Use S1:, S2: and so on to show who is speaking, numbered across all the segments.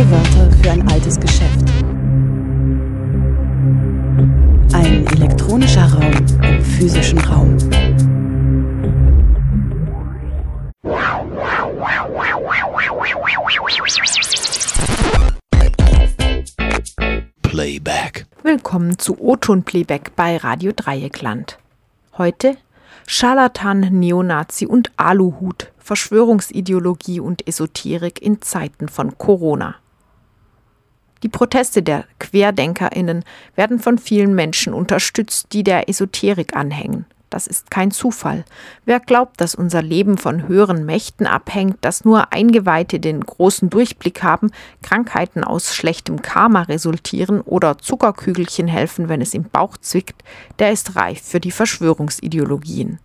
S1: Neue Wörter für ein altes Geschäft. Ein elektronischer Raum im physischen Raum.
S2: Playback.
S3: Willkommen zu O-Ton Playback bei Radio Dreieckland. Heute Scharlatan, Neonazi und Aluhut, Verschwörungsideologie und Esoterik in Zeiten von Corona. Die Proteste der Querdenkerinnen werden von vielen Menschen unterstützt, die der Esoterik anhängen. Das ist kein Zufall. Wer glaubt, dass unser Leben von höheren Mächten abhängt, dass nur Eingeweihte den großen Durchblick haben, Krankheiten aus schlechtem Karma resultieren oder Zuckerkügelchen helfen, wenn es im Bauch zwickt, der ist reif für die Verschwörungsideologien.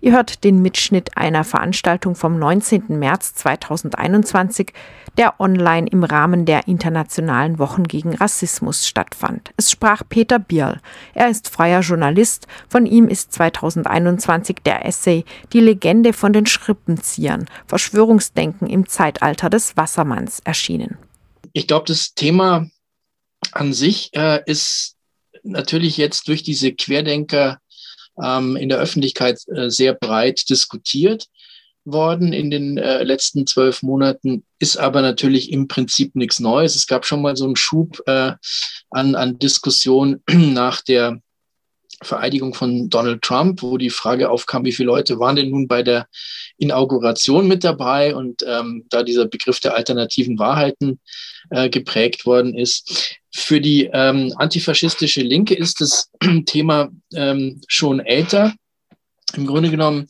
S3: Ihr hört den Mitschnitt einer Veranstaltung vom 19. März 2021, der online im Rahmen der Internationalen Wochen gegen Rassismus stattfand. Es sprach Peter Bierl. Er ist freier Journalist. Von ihm ist 2021 der Essay Die Legende von den Schrippenziehern, Verschwörungsdenken im Zeitalter des Wassermanns erschienen.
S4: Ich glaube, das Thema an sich äh, ist natürlich jetzt durch diese Querdenker ähm, in der Öffentlichkeit äh, sehr breit diskutiert worden in den äh, letzten zwölf Monaten, ist aber natürlich im Prinzip nichts Neues. Es gab schon mal so einen Schub äh, an, an Diskussion nach der Vereidigung von Donald Trump, wo die Frage aufkam, wie viele Leute waren denn nun bei der Inauguration mit dabei und ähm, da dieser Begriff der alternativen Wahrheiten äh, geprägt worden ist. Für die ähm, antifaschistische Linke ist das Thema ähm, schon älter. Im Grunde genommen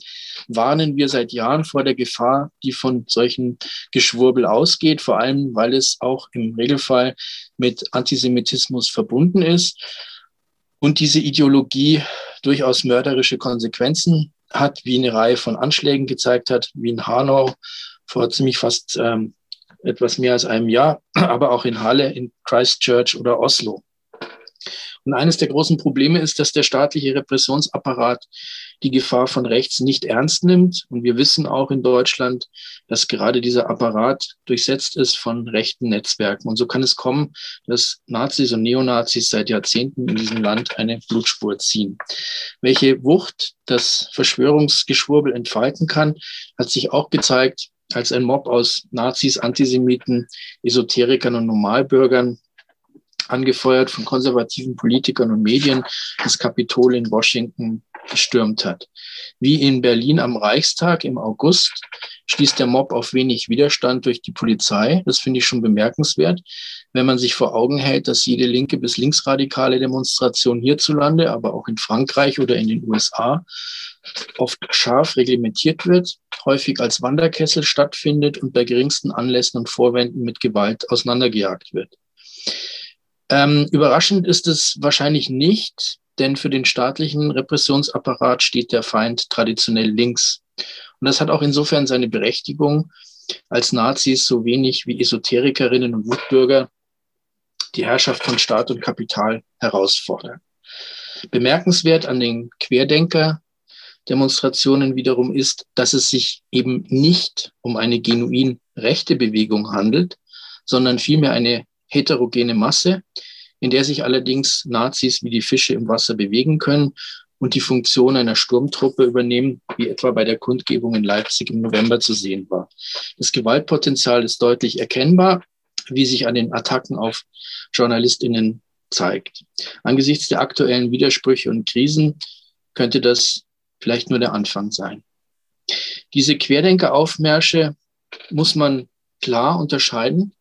S4: warnen wir seit Jahren vor der Gefahr, die von solchen Geschwurbel ausgeht, vor allem weil es auch im Regelfall mit Antisemitismus verbunden ist und diese Ideologie durchaus mörderische Konsequenzen hat, wie eine Reihe von Anschlägen gezeigt hat, wie in Hanau vor ziemlich fast ähm, etwas mehr als einem Jahr, aber auch in Halle, in Christchurch oder Oslo. Und eines der großen Probleme ist, dass der staatliche Repressionsapparat die Gefahr von rechts nicht ernst nimmt. Und wir wissen auch in Deutschland, dass gerade dieser Apparat durchsetzt ist von rechten Netzwerken. Und so kann es kommen, dass Nazis und Neonazis seit Jahrzehnten in diesem Land eine Blutspur ziehen. Welche Wucht das Verschwörungsgeschwurbel entfalten kann, hat sich auch gezeigt, als ein Mob aus Nazis, Antisemiten, Esoterikern und Normalbürgern angefeuert von konservativen Politikern und Medien, das Kapitol in Washington gestürmt hat. Wie in Berlin am Reichstag im August stieß der Mob auf wenig Widerstand durch die Polizei. Das finde ich schon bemerkenswert, wenn man sich vor Augen hält, dass jede linke bis linksradikale Demonstration hierzulande, aber auch in Frankreich oder in den USA oft scharf reglementiert wird, häufig als Wanderkessel stattfindet und bei geringsten Anlässen und Vorwänden mit Gewalt auseinandergejagt wird. Ähm, überraschend ist es wahrscheinlich nicht, denn für den staatlichen Repressionsapparat steht der Feind traditionell links. Und das hat auch insofern seine Berechtigung, als Nazis so wenig wie Esoterikerinnen und Wutbürger die Herrschaft von Staat und Kapital herausfordern. Bemerkenswert an den Querdenker-Demonstrationen wiederum ist, dass es sich eben nicht um eine genuin rechte Bewegung handelt, sondern vielmehr eine heterogene Masse, in der sich allerdings Nazis wie die Fische im Wasser bewegen können und die Funktion einer Sturmtruppe übernehmen, wie etwa bei der Kundgebung in Leipzig im November zu sehen war. Das Gewaltpotenzial ist deutlich erkennbar, wie sich an den Attacken auf Journalistinnen zeigt. Angesichts der aktuellen Widersprüche und Krisen könnte das vielleicht nur der Anfang sein. Diese Querdenkeraufmärsche muss man klar unterscheiden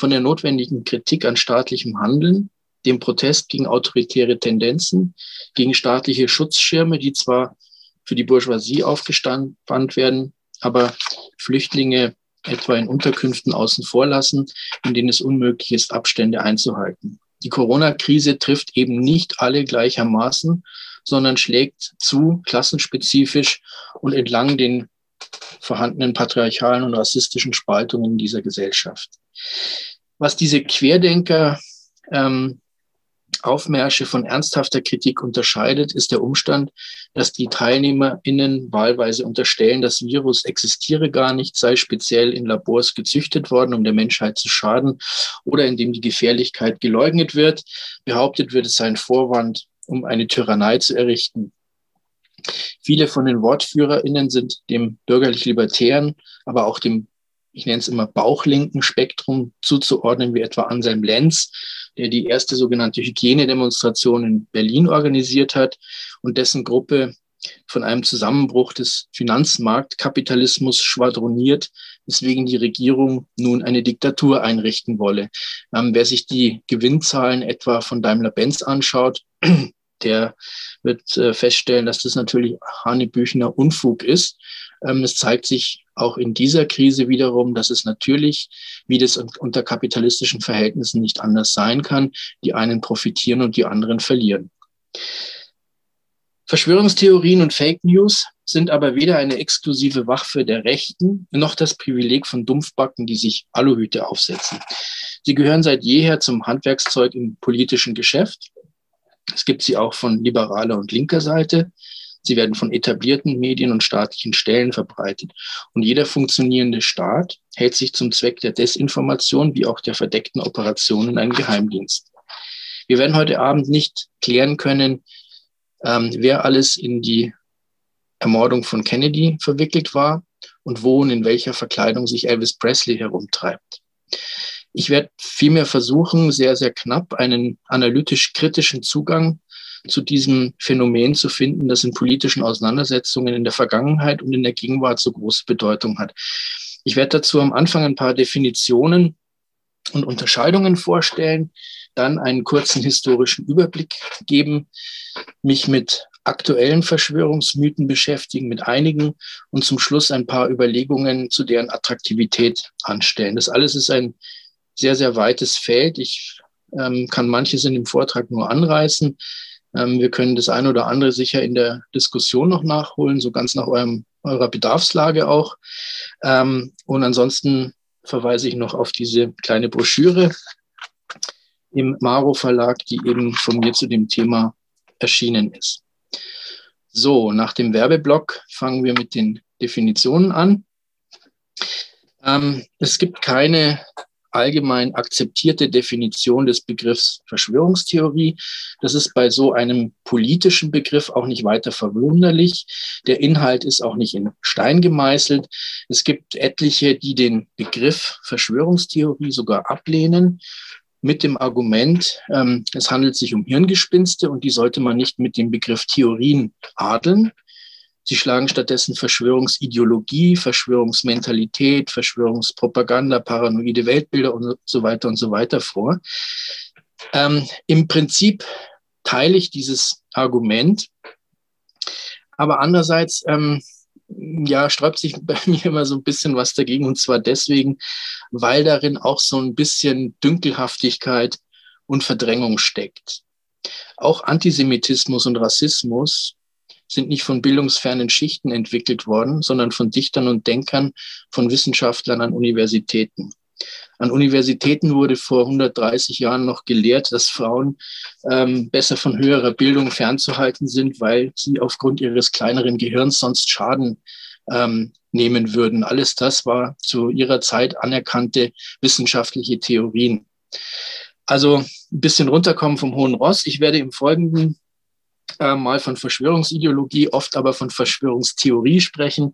S4: von der notwendigen Kritik an staatlichem Handeln, dem Protest gegen autoritäre Tendenzen, gegen staatliche Schutzschirme, die zwar für die Bourgeoisie aufgespannt werden, aber Flüchtlinge etwa in Unterkünften außen vor lassen, in denen es unmöglich ist, Abstände einzuhalten. Die Corona-Krise trifft eben nicht alle gleichermaßen, sondern schlägt zu klassenspezifisch und entlang den vorhandenen patriarchalen und rassistischen Spaltungen dieser Gesellschaft. Was diese Querdenker ähm, Aufmärsche von ernsthafter Kritik unterscheidet, ist der Umstand, dass die TeilnehmerInnen wahlweise unterstellen, das Virus existiere gar nicht, sei speziell in Labors gezüchtet worden, um der Menschheit zu schaden oder indem die Gefährlichkeit geleugnet wird. Behauptet wird, es sei ein Vorwand, um eine Tyrannei zu errichten. Viele von den WortführerInnen sind dem bürgerlich-libertären, aber auch dem, ich nenne es immer bauchlinken Spektrum zuzuordnen, wie etwa Anselm Lenz, der die erste sogenannte Hygienedemonstration in Berlin organisiert hat und dessen Gruppe von einem Zusammenbruch des Finanzmarktkapitalismus schwadroniert, weswegen die Regierung nun eine Diktatur einrichten wolle. Ähm, wer sich die Gewinnzahlen etwa von Daimler-Benz anschaut, der wird äh, feststellen, dass das natürlich Hanebüchner Unfug ist. Ähm, es zeigt sich auch in dieser Krise wiederum, dass es natürlich, wie das unter kapitalistischen Verhältnissen nicht anders sein kann, die einen profitieren und die anderen verlieren. Verschwörungstheorien und Fake News sind aber weder eine exklusive Waffe der Rechten noch das Privileg von Dumpfbacken, die sich Aluhüte aufsetzen. Sie gehören seit jeher zum Handwerkszeug im politischen Geschäft. Es gibt sie auch von liberaler und linker Seite. Sie werden von etablierten Medien und staatlichen Stellen verbreitet. Und jeder funktionierende Staat hält sich zum Zweck der Desinformation wie auch der verdeckten Operationen einen Geheimdienst. Wir werden heute Abend nicht klären können, ähm, wer alles in die Ermordung von Kennedy verwickelt war und wo und in welcher Verkleidung sich Elvis Presley herumtreibt. Ich werde vielmehr versuchen, sehr, sehr knapp einen analytisch-kritischen Zugang zu diesem Phänomen zu finden, das in politischen Auseinandersetzungen in der Vergangenheit und in der Gegenwart so große Bedeutung hat. Ich werde dazu am Anfang ein paar Definitionen und Unterscheidungen vorstellen, dann einen kurzen historischen Überblick geben, mich mit aktuellen Verschwörungsmythen beschäftigen, mit einigen und zum Schluss ein paar Überlegungen zu deren Attraktivität anstellen. Das alles ist ein sehr, sehr weites Feld. Ich ähm, kann manches in dem Vortrag nur anreißen. Ähm, wir können das eine oder andere sicher in der Diskussion noch nachholen, so ganz nach eurem, eurer Bedarfslage auch. Ähm, und ansonsten verweise ich noch auf diese kleine Broschüre im Maro Verlag, die eben von mir zu dem Thema erschienen ist. So, nach dem Werbeblock fangen wir mit den Definitionen an. Ähm, es gibt keine allgemein akzeptierte Definition des Begriffs Verschwörungstheorie. Das ist bei so einem politischen Begriff auch nicht weiter verwunderlich. Der Inhalt ist auch nicht in Stein gemeißelt. Es gibt etliche, die den Begriff Verschwörungstheorie sogar ablehnen mit dem Argument, ähm, es handelt sich um Hirngespinste und die sollte man nicht mit dem Begriff Theorien adeln. Sie schlagen stattdessen Verschwörungsideologie, Verschwörungsmentalität, Verschwörungspropaganda, paranoide Weltbilder und so weiter und so weiter vor. Ähm, Im Prinzip teile ich dieses Argument, aber andererseits ähm, ja, sträubt sich bei mir immer so ein bisschen was dagegen und zwar deswegen, weil darin auch so ein bisschen Dünkelhaftigkeit und Verdrängung steckt. Auch Antisemitismus und Rassismus sind nicht von bildungsfernen Schichten entwickelt worden, sondern von Dichtern und Denkern, von Wissenschaftlern an Universitäten. An Universitäten wurde vor 130 Jahren noch gelehrt, dass Frauen ähm, besser von höherer Bildung fernzuhalten sind, weil sie aufgrund ihres kleineren Gehirns sonst Schaden ähm, nehmen würden. Alles das war zu ihrer Zeit anerkannte wissenschaftliche Theorien. Also ein bisschen runterkommen vom hohen Ross. Ich werde im Folgenden äh, mal von Verschwörungsideologie, oft aber von Verschwörungstheorie sprechen.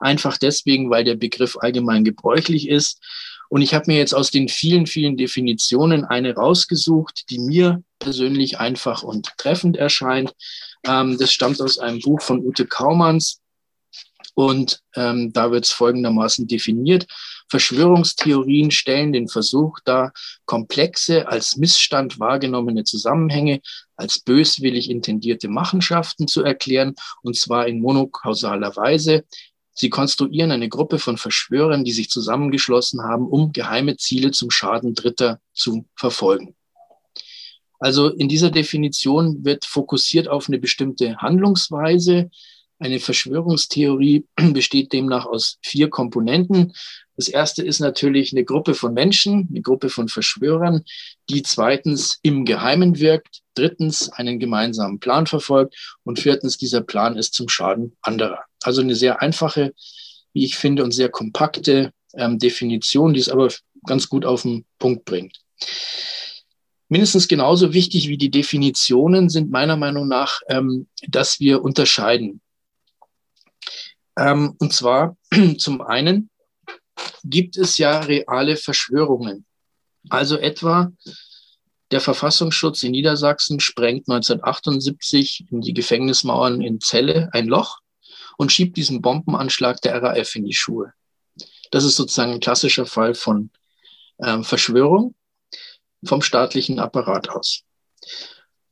S4: Einfach deswegen, weil der Begriff allgemein gebräuchlich ist. Und ich habe mir jetzt aus den vielen, vielen Definitionen eine rausgesucht, die mir persönlich einfach und treffend erscheint. Ähm, das stammt aus einem Buch von Ute Kaumanns. Und ähm, da wird es folgendermaßen definiert. Verschwörungstheorien stellen den Versuch dar, komplexe, als Missstand wahrgenommene Zusammenhänge als böswillig intendierte Machenschaften zu erklären, und zwar in monokausaler Weise. Sie konstruieren eine Gruppe von Verschwörern, die sich zusammengeschlossen haben, um geheime Ziele zum Schaden Dritter zu verfolgen. Also in dieser Definition wird fokussiert auf eine bestimmte Handlungsweise, Eine Verschwörungstheorie besteht demnach aus vier Komponenten. Das erste ist natürlich eine Gruppe von Menschen, eine Gruppe von Verschwörern, die zweitens im Geheimen wirkt, drittens einen gemeinsamen Plan verfolgt und viertens dieser Plan ist zum Schaden anderer. Also eine sehr einfache, wie ich finde, und sehr kompakte ähm, Definition, die es aber ganz gut auf den Punkt bringt. Mindestens genauso wichtig wie die Definitionen sind meiner Meinung nach, ähm, dass wir unterscheiden. Ähm, und zwar zum einen gibt es ja reale Verschwörungen. Also etwa der Verfassungsschutz in Niedersachsen sprengt 1978 in die Gefängnismauern in Celle ein Loch und schiebt diesen Bombenanschlag der RAF in die Schuhe. Das ist sozusagen ein klassischer Fall von ähm, Verschwörung vom staatlichen Apparat aus.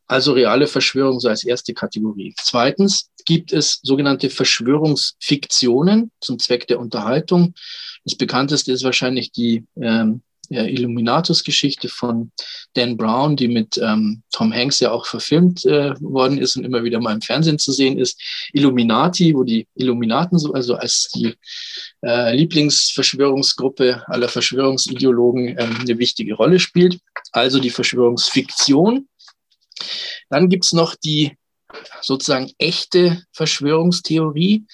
S4: Also reale Verschwörung so als erste Kategorie. Zweitens gibt es sogenannte Verschwörungsfiktionen zum Zweck der Unterhaltung. Das bekannteste ist wahrscheinlich die ähm, Illuminatus-Geschichte von Dan Brown, die mit ähm, Tom Hanks ja auch verfilmt äh, worden ist und immer wieder mal im Fernsehen zu sehen ist. Illuminati, wo die Illuminaten so, also als die äh, Lieblingsverschwörungsgruppe aller Verschwörungsideologen ähm, eine wichtige Rolle spielt. Also die Verschwörungsfiktion. Dann gibt's noch die sozusagen echte Verschwörungstheorie,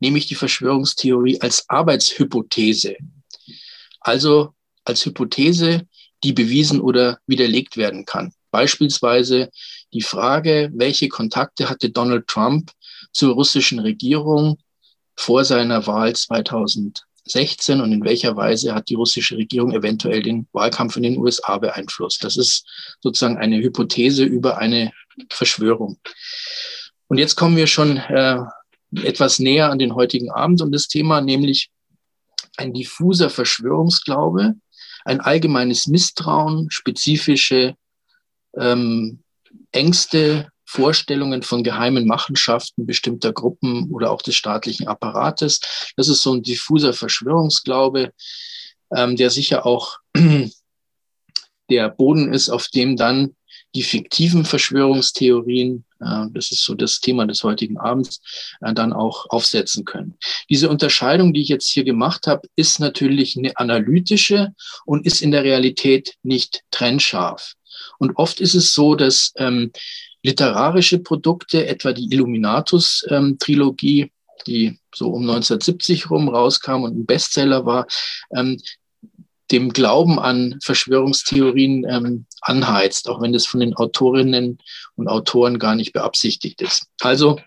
S4: nämlich die Verschwörungstheorie als Arbeitshypothese. Also als Hypothese, die bewiesen oder widerlegt werden kann. Beispielsweise die Frage, welche Kontakte hatte Donald Trump zur russischen Regierung vor seiner Wahl 2016 und in welcher Weise hat die russische Regierung eventuell den Wahlkampf in den USA beeinflusst. Das ist sozusagen eine Hypothese über eine Verschwörung. Und jetzt kommen wir schon äh, etwas näher an den heutigen Abend und das Thema, nämlich ein diffuser Verschwörungsglaube, ein allgemeines Misstrauen, spezifische ähm, Ängste, Vorstellungen von geheimen Machenschaften bestimmter Gruppen oder auch des staatlichen Apparates. Das ist so ein diffuser Verschwörungsglaube, ähm, der sicher auch der Boden ist, auf dem dann die fiktiven Verschwörungstheorien, äh, das ist so das Thema des heutigen Abends, äh, dann auch aufsetzen können. Diese Unterscheidung, die ich jetzt hier gemacht habe, ist natürlich eine analytische und ist in der Realität nicht trennscharf. Und oft ist es so, dass ähm, literarische Produkte, etwa die Illuminatus-Trilogie, ähm, die so um 1970 rum rauskam und ein Bestseller war, ähm, dem Glauben an Verschwörungstheorien ähm, anheizt, auch wenn das von den Autorinnen und Autoren gar nicht beabsichtigt ist. Also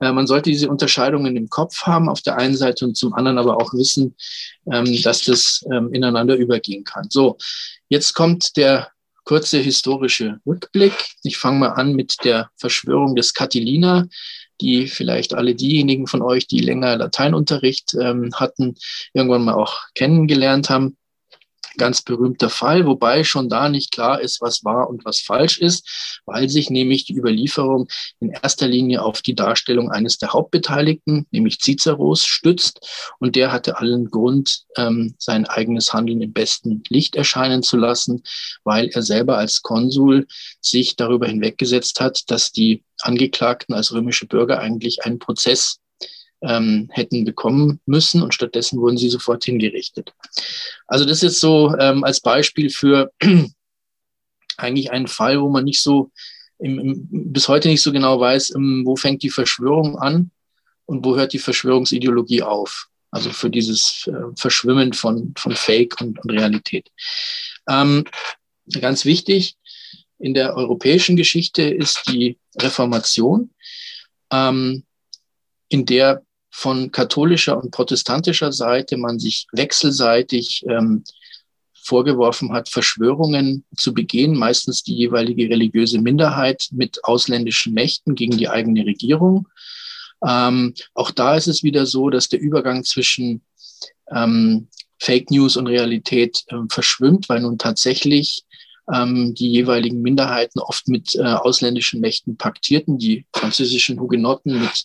S4: äh, man sollte diese Unterscheidungen im Kopf haben auf der einen Seite und zum anderen aber auch wissen, ähm, dass das ähm, ineinander übergehen kann. So, jetzt kommt der kurze historische Rückblick. Ich fange mal an mit der Verschwörung des Catilina die vielleicht alle diejenigen von euch, die länger Lateinunterricht ähm, hatten, irgendwann mal auch kennengelernt haben ganz berühmter Fall, wobei schon da nicht klar ist, was wahr und was falsch ist, weil sich nämlich die Überlieferung in erster Linie auf die Darstellung eines der Hauptbeteiligten, nämlich Ciceros, stützt. Und der hatte allen Grund, ähm, sein eigenes Handeln im besten Licht erscheinen zu lassen, weil er selber als Konsul sich darüber hinweggesetzt hat, dass die Angeklagten als römische Bürger eigentlich einen Prozess ähm, hätten bekommen müssen und stattdessen wurden sie sofort hingerichtet. Also das ist so ähm, als Beispiel für eigentlich einen Fall, wo man nicht so im, im, bis heute nicht so genau weiß, im, ähm, wo fängt die Verschwörung an und wo hört die Verschwörungsideologie auf. Also für dieses äh, Verschwimmen von, von Fake und, und Realität. Ähm, ganz wichtig in der europäischen Geschichte ist die Reformation, ähm, in der von katholischer und protestantischer Seite man sich wechselseitig ähm, vorgeworfen hat, Verschwörungen zu begehen, meistens die jeweilige religiöse Minderheit mit ausländischen Mächten gegen die eigene Regierung. Ähm, auch da ist es wieder so, dass der Übergang zwischen ähm, Fake News und Realität äh, verschwimmt, weil nun tatsächlich ähm, die jeweiligen Minderheiten oft mit äh, ausländischen Mächten paktierten, die französischen Hugenotten mit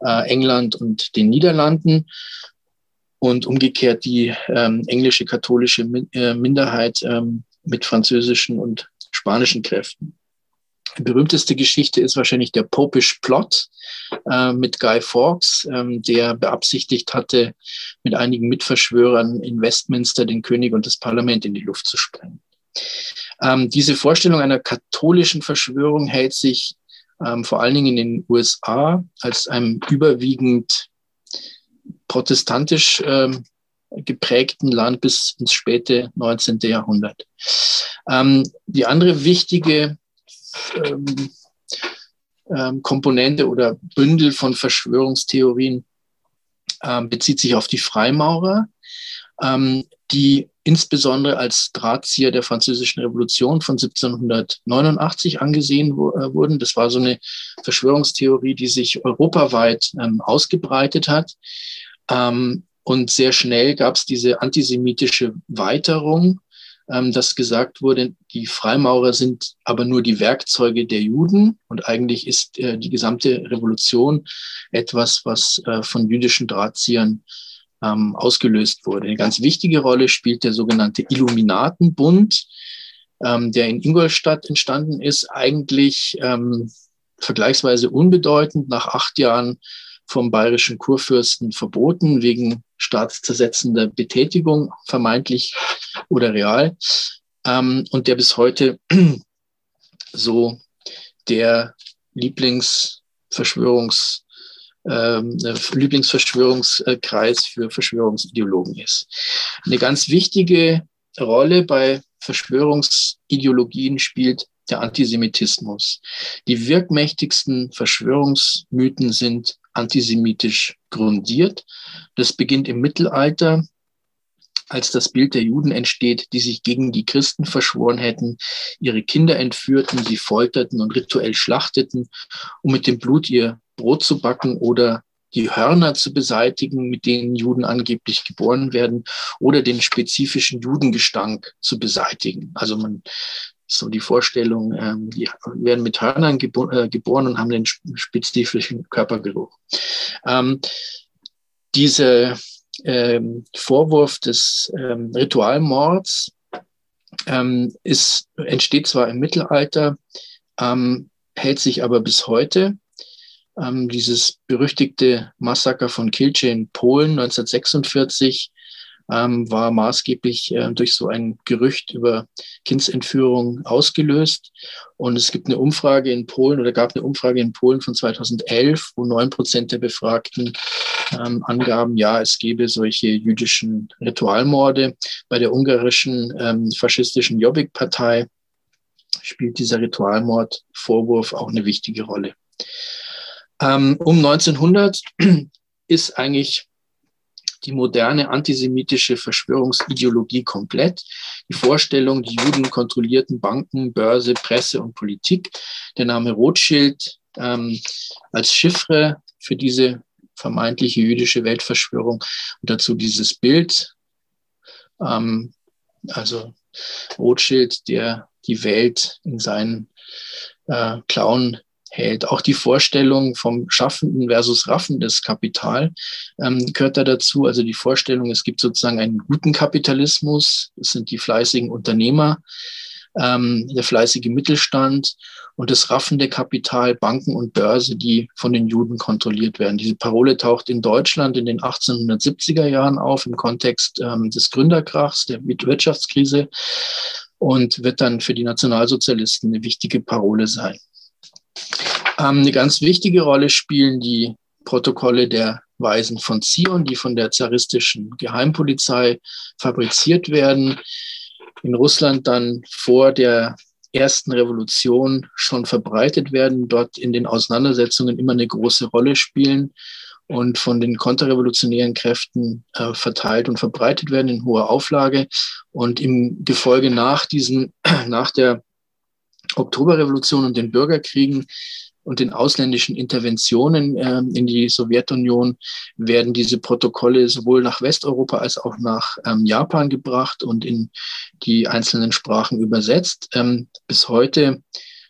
S4: äh, England und den Niederlanden und umgekehrt die ähm, englische katholische Min äh, Minderheit ähm, mit französischen und spanischen Kräften. Die berühmteste Geschichte ist wahrscheinlich der Popish Plot äh, mit Guy Fawkes, ähm, der beabsichtigt hatte, mit einigen Mitverschwörern in Westminster den König und das Parlament in die Luft zu sprengen. Ähm, diese Vorstellung einer katholischen Verschwörung hält sich ähm, vor allen Dingen in den USA als einem überwiegend protestantisch ähm, geprägten Land bis ins späte 19. Jahrhundert. Ähm, die andere wichtige ähm, ähm, Komponente oder Bündel von Verschwörungstheorien bezieht sich auf die Freimaurer, die insbesondere als Drahtzieher der Französischen Revolution von 1789 angesehen äh, wurden. Das war so eine Verschwörungstheorie, die sich europaweit ähm, ausgebreitet hat. Ähm, und sehr schnell gab es diese antisemitische Weiterung ähm, dass gesagt wurde, die Freimaurer sind aber nur die Werkzeuge der Juden und eigentlich ist äh, die gesamte Revolution etwas, was äh, von jüdischen Drahtziehern ähm, ausgelöst wurde. Eine ganz wichtige Rolle spielt der sogenannte Illuminatenbund, ähm, der in Ingolstadt entstanden ist, eigentlich ähm, vergleichsweise unbedeutend nach acht Jahren vom bayerischen Kurfürsten verboten wegen staatszersetzender Betätigung, vermeintlich oder real. Ähm, und der bis heute so der Lieblingsverschwörungs, ähm, Lieblingsverschwörungskreis für Verschwörungsideologen ist. Eine ganz wichtige Rolle bei Verschwörungsideologien spielt der Antisemitismus. Die wirkmächtigsten Verschwörungsmythen sind antisemitisch grundiert. Das beginnt im Mittelalter, als das Bild der Juden entsteht, die sich gegen die Christen verschworen hätten, ihre Kinder entführten, sie folterten und rituell schlachteten, um mit dem Blut ihr Brot zu backen oder die Hörner zu beseitigen, mit denen Juden angeblich geboren werden, oder den spezifischen Judengestank zu beseitigen. Also man so die Vorstellung, ähm, die werden mit Hörnern gebo äh, geboren und haben den spezifischen Körpergeruch. Ähm, dieser ähm, Vorwurf des ähm, Ritualmords ähm, ist, entsteht zwar im Mittelalter, ähm, hält sich aber bis heute. Ähm, dieses berüchtigte Massaker von Kilce in Polen 1946 ähm, war maßgeblich äh, durch so ein Gerücht über Kindsentführung ausgelöst. Und es gibt eine Umfrage in Polen oder gab eine Umfrage in Polen von 2011, wo neun Prozent der Befragten ähm, angaben, ja, es gebe solche jüdischen Ritualmorde. Bei der ungarischen ähm, faschistischen Jobbik-Partei spielt dieser Ritualmordvorwurf auch eine wichtige Rolle. Ähm, um 1900 ist eigentlich die moderne antisemitische Verschwörungsideologie komplett. Die Vorstellung, die Juden kontrollierten Banken, Börse, Presse und Politik. Der Name Rothschild ähm, als Chiffre für diese vermeintliche jüdische Weltverschwörung und dazu dieses Bild. Ähm, also Rothschild, der die Welt in seinen äh, Klauen hält. Auch die Vorstellung vom schaffenden versus raffendes Kapital ähm, gehört da dazu. Also die Vorstellung, es gibt sozusagen einen guten Kapitalismus, das sind die fleißigen Unternehmer, ähm, der fleißige Mittelstand und das raffende Kapital, Banken und Börse, die von den Juden kontrolliert werden. Diese Parole taucht in Deutschland in den 1870er Jahren auf im Kontext ähm, des Gründerkrachs, der Wirtschaftskrise und wird dann für die Nationalsozialisten eine wichtige Parole sein. Ähm, eine ganz wichtige Rolle spielen die Protokolle der Weisen von Zion, die von der zaristischen Geheimpolizei fabriziert werden, in Russland dann vor der ersten Revolution schon verbreitet werden, dort in den Auseinandersetzungen immer eine große Rolle spielen und von den konterrevolutionären Kräften äh, verteilt und verbreitet werden in hoher Auflage. Und im Gefolge nach diesen, nach der Oktoberrevolution und den Bürgerkriegen und den ausländischen Interventionen äh, in die Sowjetunion werden diese Protokolle sowohl nach Westeuropa als auch nach ähm, Japan gebracht und in die einzelnen Sprachen übersetzt. Ähm, bis heute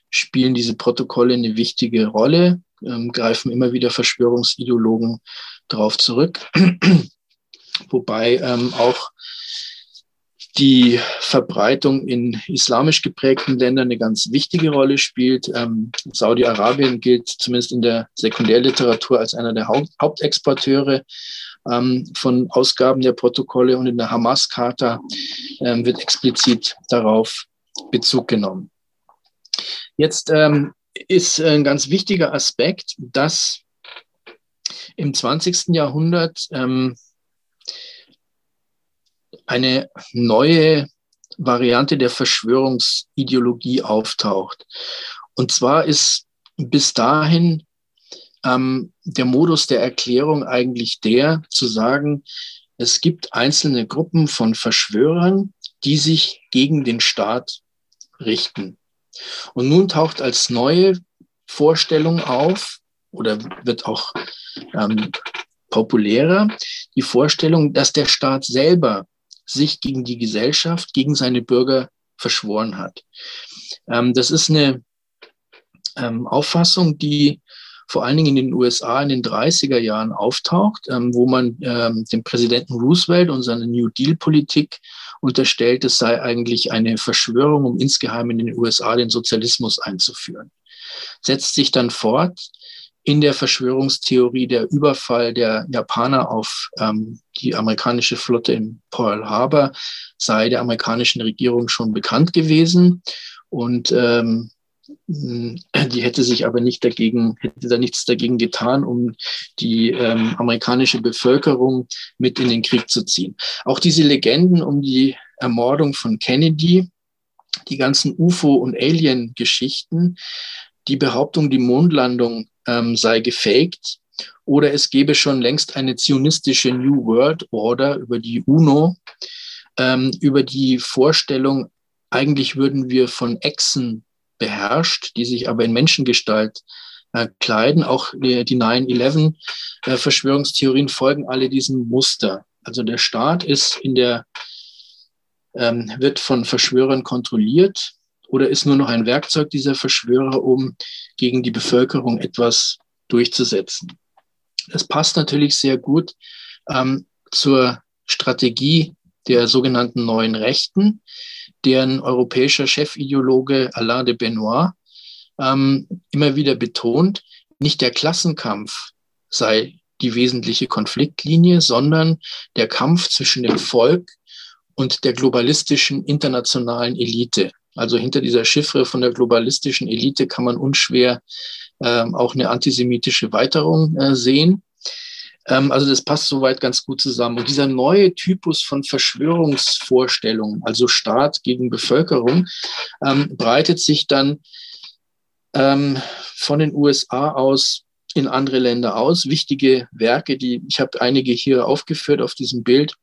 S4: spielen diese Protokolle eine wichtige Rolle, ähm, greifen immer wieder Verschwörungsideologen darauf zurück, wobei ähm, auch die Verbreitung in islamisch geprägten Ländern eine ganz wichtige Rolle spielt. Ähm, Saudi-Arabien gilt zumindest in der Sekundärliteratur als einer der Haupt Hauptexporteure ähm, von Ausgaben der Protokolle und in der Hamas-Charta ähm, wird explizit darauf Bezug genommen. Jetzt ähm, ist ein ganz wichtiger Aspekt, dass im 20. Jahrhundert ähm, eine neue Variante der Verschwörungsideologie auftaucht. Und zwar ist bis dahin ähm, der Modus der Erklärung eigentlich der, zu sagen, es gibt einzelne Gruppen von Verschwörern, die sich gegen den Staat richten. Und nun taucht als neue Vorstellung auf oder wird auch ähm, populärer die Vorstellung, dass der Staat selber sich gegen die Gesellschaft, gegen seine Bürger verschworen hat. Ähm, das ist eine ähm, Auffassung, die vor allen Dingen in den USA in den 30er Jahren auftaucht, ähm, wo man ähm, dem Präsidenten Roosevelt und seine New Deal-Politik unterstellt, es sei eigentlich eine Verschwörung, um insgeheim in den USA den Sozialismus einzuführen. Setzt sich dann fort in der Verschwörungstheorie der Überfall der Japaner auf ähm, die amerikanische Flotte in Pearl Harbor sei der amerikanischen Regierung schon bekannt gewesen. Und ähm, die hätte sich aber nicht dagegen, hätte da nichts dagegen getan, um die ähm, amerikanische Bevölkerung mit in den Krieg zu ziehen. Auch diese Legenden um die Ermordung von Kennedy, die ganzen UFO- und Alien-Geschichten, die Behauptung, die Mondlandung ähm, sei gefaked oder es gebe schon längst eine zionistische New World Order über die UNO, ähm, über die Vorstellung, eigentlich würden wir von Echsen beherrscht, die sich aber in Menschengestalt äh, kleiden. Auch die, die 9-11-Verschwörungstheorien äh, folgen alle diesem Muster. Also der Staat ist in der, ähm, wird von Verschwörern kontrolliert oder ist nur noch ein Werkzeug dieser Verschwörer, um gegen die Bevölkerung etwas durchzusetzen. Das passt natürlich sehr gut ähm, zur Strategie der sogenannten neuen Rechten, deren europäischer Chefideologe Alain de Benoit ähm, immer wieder betont, nicht der Klassenkampf sei die wesentliche Konfliktlinie, sondern der Kampf zwischen dem Volk und der globalistischen internationalen Elite. Also hinter dieser Chiffre von der globalistischen Elite kann man unschwer ähm, auch eine antisemitische Weiterung äh, sehen. Ähm, also das passt soweit ganz gut zusammen. Und dieser neue Typus von Verschwörungsvorstellungen, also Staat gegen Bevölkerung, ähm, breitet sich dann ähm, von den USA aus in andere Länder aus. Wichtige Werke, die ich habe einige hier aufgeführt auf diesem Bild,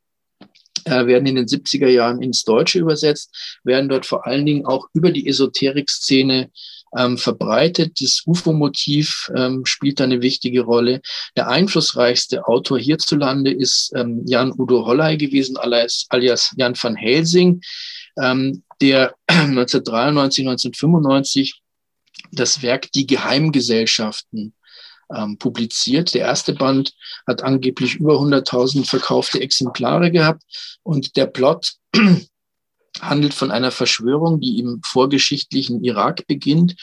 S4: äh, werden in den 70er Jahren ins Deutsche übersetzt, werden dort vor allen Dingen auch über die Esoterik-Szene ähm, verbreitet. Das UFO-Motiv ähm, spielt da eine wichtige Rolle. Der einflussreichste Autor hierzulande ist ähm, Jan Udo Holley gewesen, alias, alias Jan van Helsing, ähm, der 1993, 1995 das Werk Die Geheimgesellschaften ähm, publiziert. Der erste Band hat angeblich über 100.000 verkaufte Exemplare gehabt und der Plot handelt von einer Verschwörung, die im vorgeschichtlichen Irak beginnt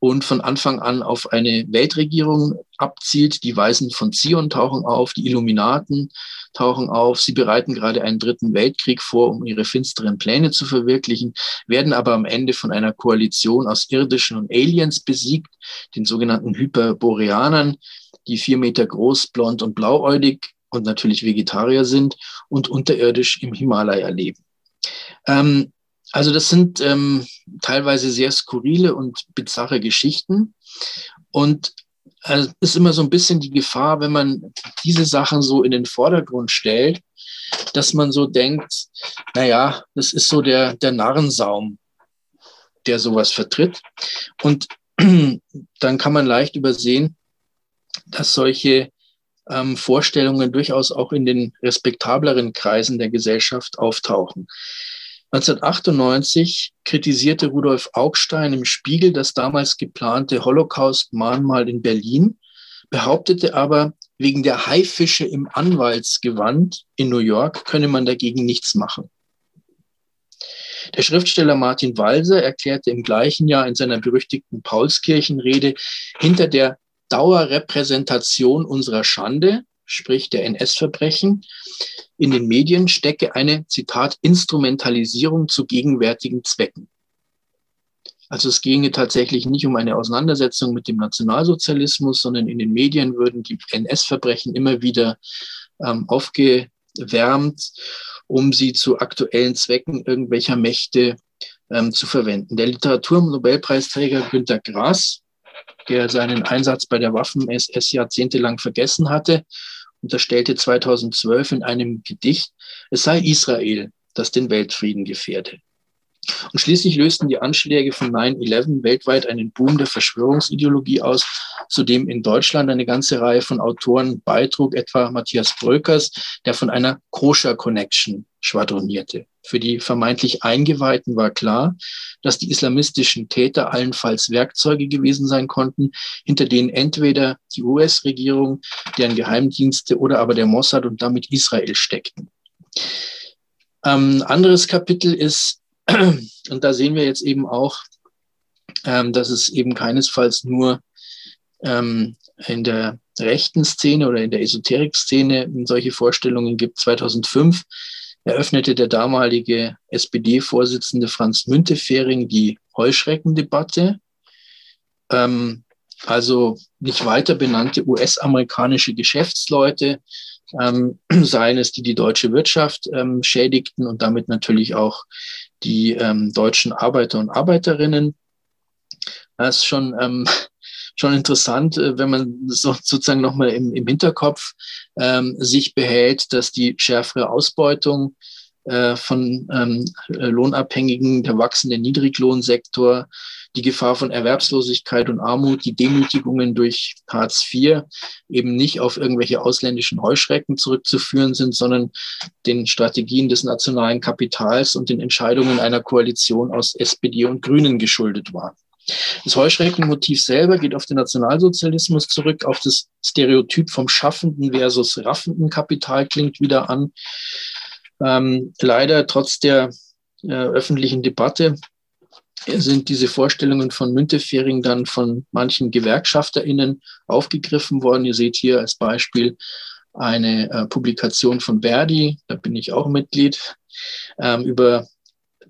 S4: und von Anfang an auf eine Weltregierung abzielt. Die Weisen von Zion tauchen auf, die Illuminaten tauchen auf. Sie bereiten gerade einen dritten Weltkrieg vor, um ihre finsteren Pläne zu verwirklichen, werden aber am Ende von einer Koalition aus Irdischen und Aliens besiegt, den sogenannten Hyperboreanern, die vier Meter groß, blond und blauäugig und natürlich Vegetarier sind und unterirdisch im Himalaya leben. Ähm, also das sind ähm, teilweise sehr skurrile und bizarre Geschichten. Und es äh, ist immer so ein bisschen die Gefahr, wenn man diese Sachen so in den Vordergrund stellt, dass man so denkt, naja, das ist so der, der Narrensaum, der sowas vertritt. Und dann kann man leicht übersehen, dass solche ähm, Vorstellungen durchaus auch in den respektableren Kreisen der Gesellschaft auftauchen. 1998 kritisierte Rudolf Augstein im Spiegel das damals geplante Holocaust-Mahnmal in Berlin, behauptete aber, wegen der Haifische im Anwaltsgewand in New York könne man dagegen nichts machen. Der Schriftsteller Martin Walser erklärte im gleichen Jahr in seiner berüchtigten Paulskirchenrede, hinter der Dauerrepräsentation unserer Schande, sprich der NS-Verbrechen, in den Medien stecke eine, Zitat, Instrumentalisierung zu gegenwärtigen Zwecken. Also es ginge tatsächlich nicht um eine Auseinandersetzung mit dem Nationalsozialismus, sondern in den Medien würden die NS-Verbrechen immer wieder ähm, aufgewärmt, um sie zu aktuellen Zwecken irgendwelcher Mächte ähm, zu verwenden. Der Literaturnobelpreisträger Günter Grass, der seinen Einsatz bei der Waffen-SS jahrzehntelang vergessen hatte, unterstellte 2012 in einem Gedicht, es sei Israel, das den Weltfrieden gefährde. Und schließlich lösten die Anschläge von 9-11 weltweit einen Boom der Verschwörungsideologie aus, zu dem in Deutschland eine ganze Reihe von Autoren beitrug, etwa Matthias Bröckers, der von einer Koscher Connection schwadronierte. Für die vermeintlich Eingeweihten war klar, dass die islamistischen Täter allenfalls Werkzeuge gewesen sein konnten, hinter denen entweder die US-Regierung, deren Geheimdienste oder aber der Mossad und damit Israel steckten. Ähm, anderes Kapitel ist, und da sehen wir jetzt eben auch, ähm, dass es eben keinesfalls nur ähm, in der rechten Szene oder in der Esoterik-Szene solche Vorstellungen gibt. 2005 eröffnete der damalige SPD-Vorsitzende Franz Müntefering die Heuschreckendebatte. Ähm, also nicht weiter benannte US-amerikanische Geschäftsleute, ähm, seien es die die deutsche Wirtschaft ähm, schädigten und damit natürlich auch die ähm, deutschen Arbeiter und Arbeiterinnen. Das ist schon ähm, schon interessant, äh, wenn man so sozusagen nochmal im, im Hinterkopf ähm, sich behält, dass die schärfere Ausbeutung von ähm, äh, Lohnabhängigen, der wachsende Niedriglohnsektor, die Gefahr von Erwerbslosigkeit und Armut, die Demütigungen durch Hartz IV eben nicht auf irgendwelche ausländischen Heuschrecken zurückzuführen sind, sondern den Strategien des nationalen Kapitals und den Entscheidungen einer Koalition aus SPD und Grünen geschuldet waren. Das Heuschreckenmotiv selber geht auf den Nationalsozialismus zurück, auf das Stereotyp vom schaffenden versus raffenden Kapital klingt wieder an. Ähm, leider trotz der äh, öffentlichen Debatte sind diese Vorstellungen von Müntefering dann von manchen GewerkschafterInnen aufgegriffen worden. Ihr seht hier als Beispiel eine äh, Publikation von Verdi, da bin ich auch Mitglied, ähm, über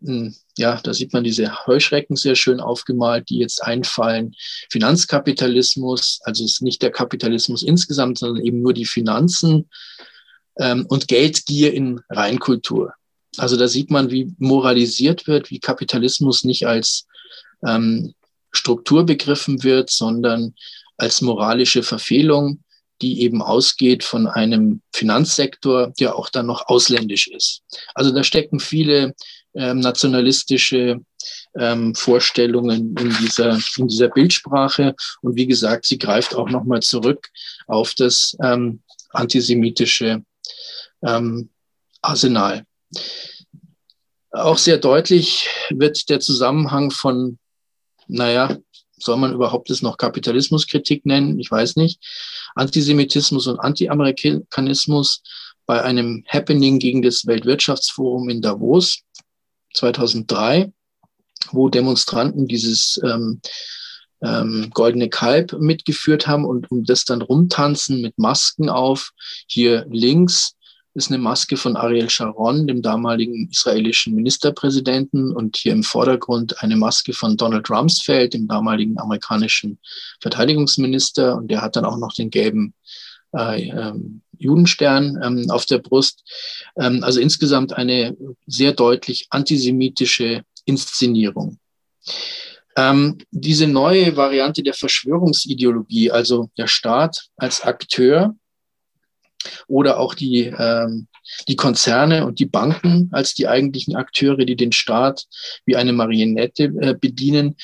S4: hm, ja, da sieht man diese Heuschrecken sehr schön aufgemalt, die jetzt einfallen. Finanzkapitalismus, also es ist nicht der Kapitalismus insgesamt, sondern eben nur die Finanzen ähm, und Geldgier in Reinkultur. Also da sieht man, wie moralisiert wird, wie Kapitalismus nicht als ähm, Struktur begriffen wird, sondern als moralische Verfehlung, die eben ausgeht von einem Finanzsektor, der auch dann noch ausländisch ist. Also da stecken viele ähm, nationalistische ähm, Vorstellungen in dieser, in dieser Bildsprache. Und wie gesagt, sie greift auch nochmal zurück auf das ähm, antisemitische ähm, Arsenal. Auch sehr deutlich wird der Zusammenhang von, naja, soll man überhaupt das noch Kapitalismuskritik nennen? Ich weiß nicht. Antisemitismus und Anti-Amerikanismus bei einem Happening gegen das Weltwirtschaftsforum in Davos 2003, wo Demonstranten dieses ähm, ähm, goldene Kalb mitgeführt haben und um das dann rumtanzen mit Masken auf. Hier links ist eine Maske von Ariel Sharon, dem damaligen israelischen Ministerpräsidenten, und hier im Vordergrund eine Maske von Donald Rumsfeld, dem damaligen amerikanischen Verteidigungsminister, und der hat dann auch noch den gelben äh, ähm, Judenstern ähm, auf der Brust. Ähm, also insgesamt eine sehr deutlich antisemitische Inszenierung. Ähm, diese neue Variante der Verschwörungsideologie, also der Staat als Akteur oder auch die, ähm, die Konzerne und die Banken als die eigentlichen Akteure, die den Staat wie eine Marionette äh, bedienen,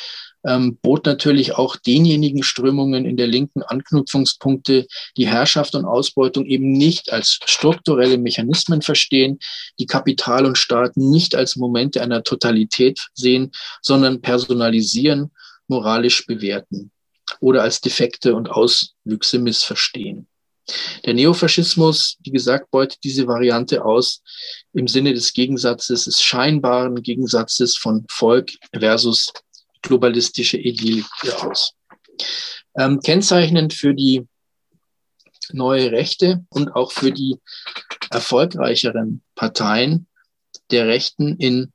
S4: ähm, bot natürlich auch denjenigen Strömungen in der Linken Anknüpfungspunkte, die Herrschaft und Ausbeutung eben nicht als strukturelle Mechanismen verstehen, die Kapital und Staat nicht als Momente einer Totalität sehen, sondern personalisieren, moralisch bewerten oder als Defekte und Auswüchse missverstehen. Der Neofaschismus, wie gesagt, beutet diese Variante aus im Sinne des Gegensatzes, des scheinbaren Gegensatzes von Volk versus globalistische Idee aus. Ähm, kennzeichnend für die neue Rechte und auch für die erfolgreicheren Parteien der Rechten in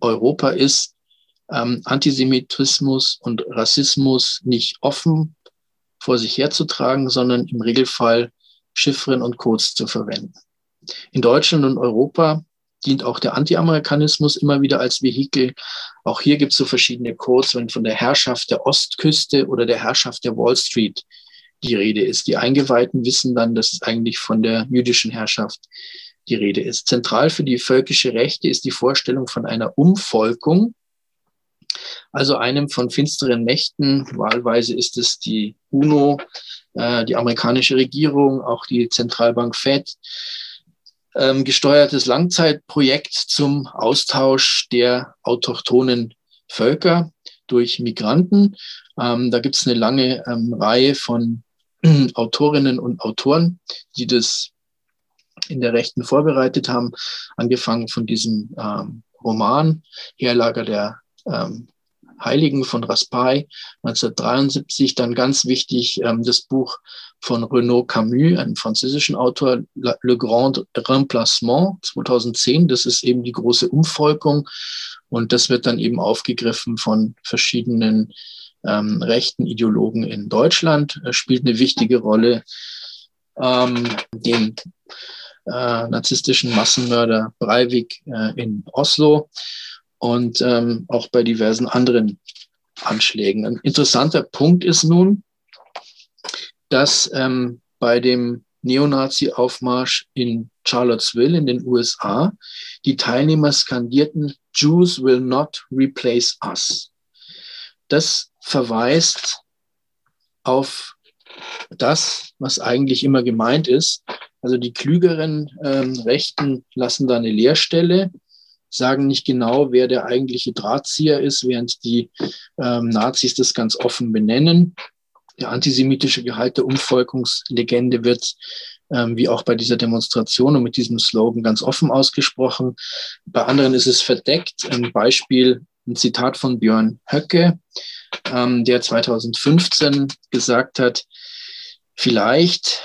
S4: Europa ist, ähm, Antisemitismus und Rassismus nicht offen vor sich herzutragen, sondern im Regelfall Chiffren und Codes zu verwenden. In Deutschland und Europa dient auch der Anti-Amerikanismus immer wieder als Vehikel. Auch hier gibt es so verschiedene Codes, wenn von der Herrschaft der Ostküste oder der Herrschaft der Wall Street die Rede ist. Die Eingeweihten wissen dann, dass es eigentlich von der jüdischen Herrschaft die Rede ist. Zentral für die völkische Rechte ist die Vorstellung von einer Umvolkung, also einem von finsteren Mächten. Wahlweise ist es die UNO, äh, die amerikanische Regierung, auch die Zentralbank Fed, ähm, gesteuertes Langzeitprojekt zum Austausch der autochthonen Völker durch Migranten. Ähm, da gibt es eine lange ähm, Reihe von Autorinnen und Autoren, die das in der Rechten vorbereitet haben, angefangen von diesem ähm, Roman Herlager der ähm, Heiligen von Raspail 1973, dann ganz wichtig ähm, das Buch von Renaud Camus, einem französischen Autor, Le Grand Remplacement 2010. Das ist eben die große Umvolkung und das wird dann eben aufgegriffen von verschiedenen ähm, rechten Ideologen in Deutschland, er spielt eine wichtige Rolle. Ähm, den äh, narzisstischen Massenmörder Breivik äh, in Oslo und ähm, auch bei diversen anderen Anschlägen. Ein interessanter Punkt ist nun, dass ähm, bei dem Neonazi-Aufmarsch in Charlottesville in den USA die Teilnehmer skandierten, Jews will not replace us. Das verweist auf das, was eigentlich immer gemeint ist. Also die klügeren ähm, Rechten lassen da eine Leerstelle, sagen nicht genau, wer der eigentliche Drahtzieher ist, während die ähm, Nazis das ganz offen benennen. Der antisemitische Gehalt der Umvolkungslegende wird ähm, wie auch bei dieser Demonstration und mit diesem Slogan ganz offen ausgesprochen. Bei anderen ist es verdeckt. Ein Beispiel, ein Zitat von Björn Höcke, ähm, der 2015 gesagt hat, vielleicht,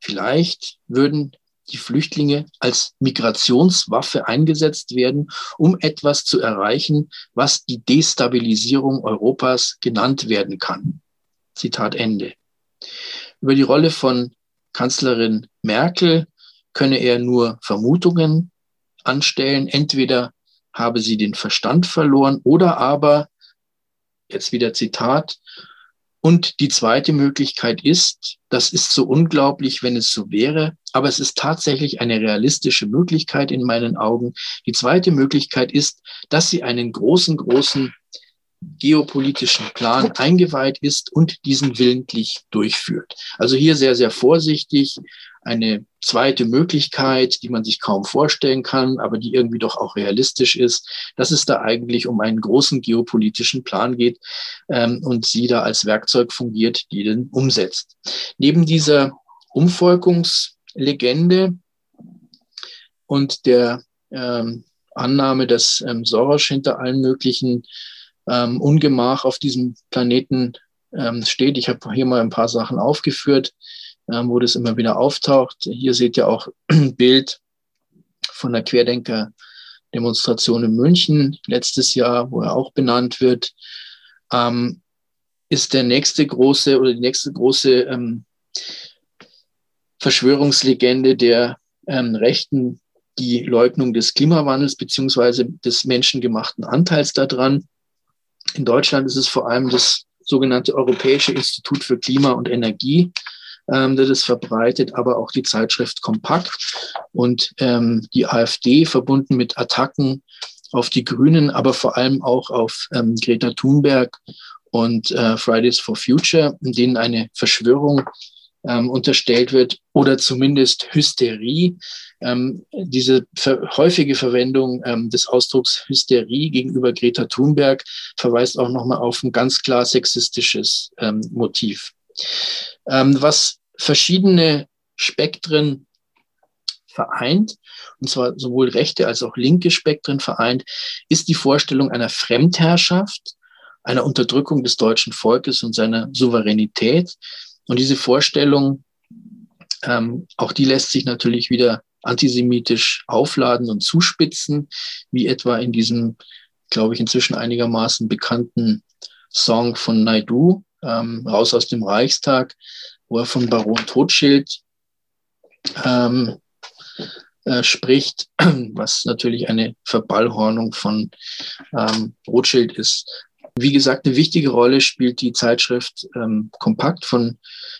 S4: vielleicht würden die Flüchtlinge als Migrationswaffe eingesetzt werden, um etwas zu erreichen, was die Destabilisierung Europas genannt werden kann. Zitat Ende. Über die Rolle von Kanzlerin Merkel könne er nur Vermutungen anstellen. Entweder habe sie den Verstand verloren oder aber, jetzt wieder Zitat, und die zweite Möglichkeit ist, das ist so unglaublich, wenn es so wäre, aber es ist tatsächlich eine realistische Möglichkeit in meinen Augen. Die zweite Möglichkeit ist, dass sie einen großen, großen geopolitischen Plan eingeweiht ist und diesen willentlich durchführt. Also hier sehr, sehr vorsichtig. Eine zweite Möglichkeit, die man sich kaum vorstellen kann, aber die irgendwie doch auch realistisch ist, dass es da eigentlich um einen großen geopolitischen Plan geht ähm, und sie da als Werkzeug fungiert, die den umsetzt. Neben dieser Umvolkungslegende und der ähm, Annahme, dass ähm, Soros hinter allen möglichen ähm, Ungemach auf diesem Planeten ähm, steht. Ich habe hier mal ein paar Sachen aufgeführt, wo das immer wieder auftaucht. Hier seht ihr auch ein Bild von der Querdenker-Demonstration in München letztes Jahr, wo er auch benannt wird. Ähm, ist der nächste große oder die nächste große ähm, Verschwörungslegende der ähm, Rechten die Leugnung des Klimawandels beziehungsweise des menschengemachten Anteils daran. In Deutschland ist es vor allem das sogenannte Europäische Institut für Klima und Energie, ähm, das verbreitet, aber auch die Zeitschrift Kompakt und ähm, die AfD verbunden mit Attacken auf die Grünen, aber vor allem auch auf ähm, Greta Thunberg und äh, Fridays for Future, in denen eine Verschwörung ähm, unterstellt wird oder zumindest Hysterie. Ähm, diese ver häufige Verwendung ähm, des Ausdrucks Hysterie gegenüber Greta Thunberg verweist auch nochmal auf ein ganz klar sexistisches ähm, Motiv. Ähm, was verschiedene Spektren vereint, und zwar sowohl rechte als auch linke Spektren vereint, ist die Vorstellung einer Fremdherrschaft, einer Unterdrückung des deutschen Volkes und seiner Souveränität. Und diese Vorstellung, ähm, auch die lässt sich natürlich wieder antisemitisch aufladen und zuspitzen, wie etwa in diesem, glaube ich, inzwischen einigermaßen bekannten Song von Naidu, ähm, Raus aus dem Reichstag, wo er von Baron Totschild ähm, äh, spricht, was natürlich eine Verballhornung von ähm, Rothschild ist. Wie gesagt, eine wichtige Rolle spielt die Zeitschrift ähm, Kompakt von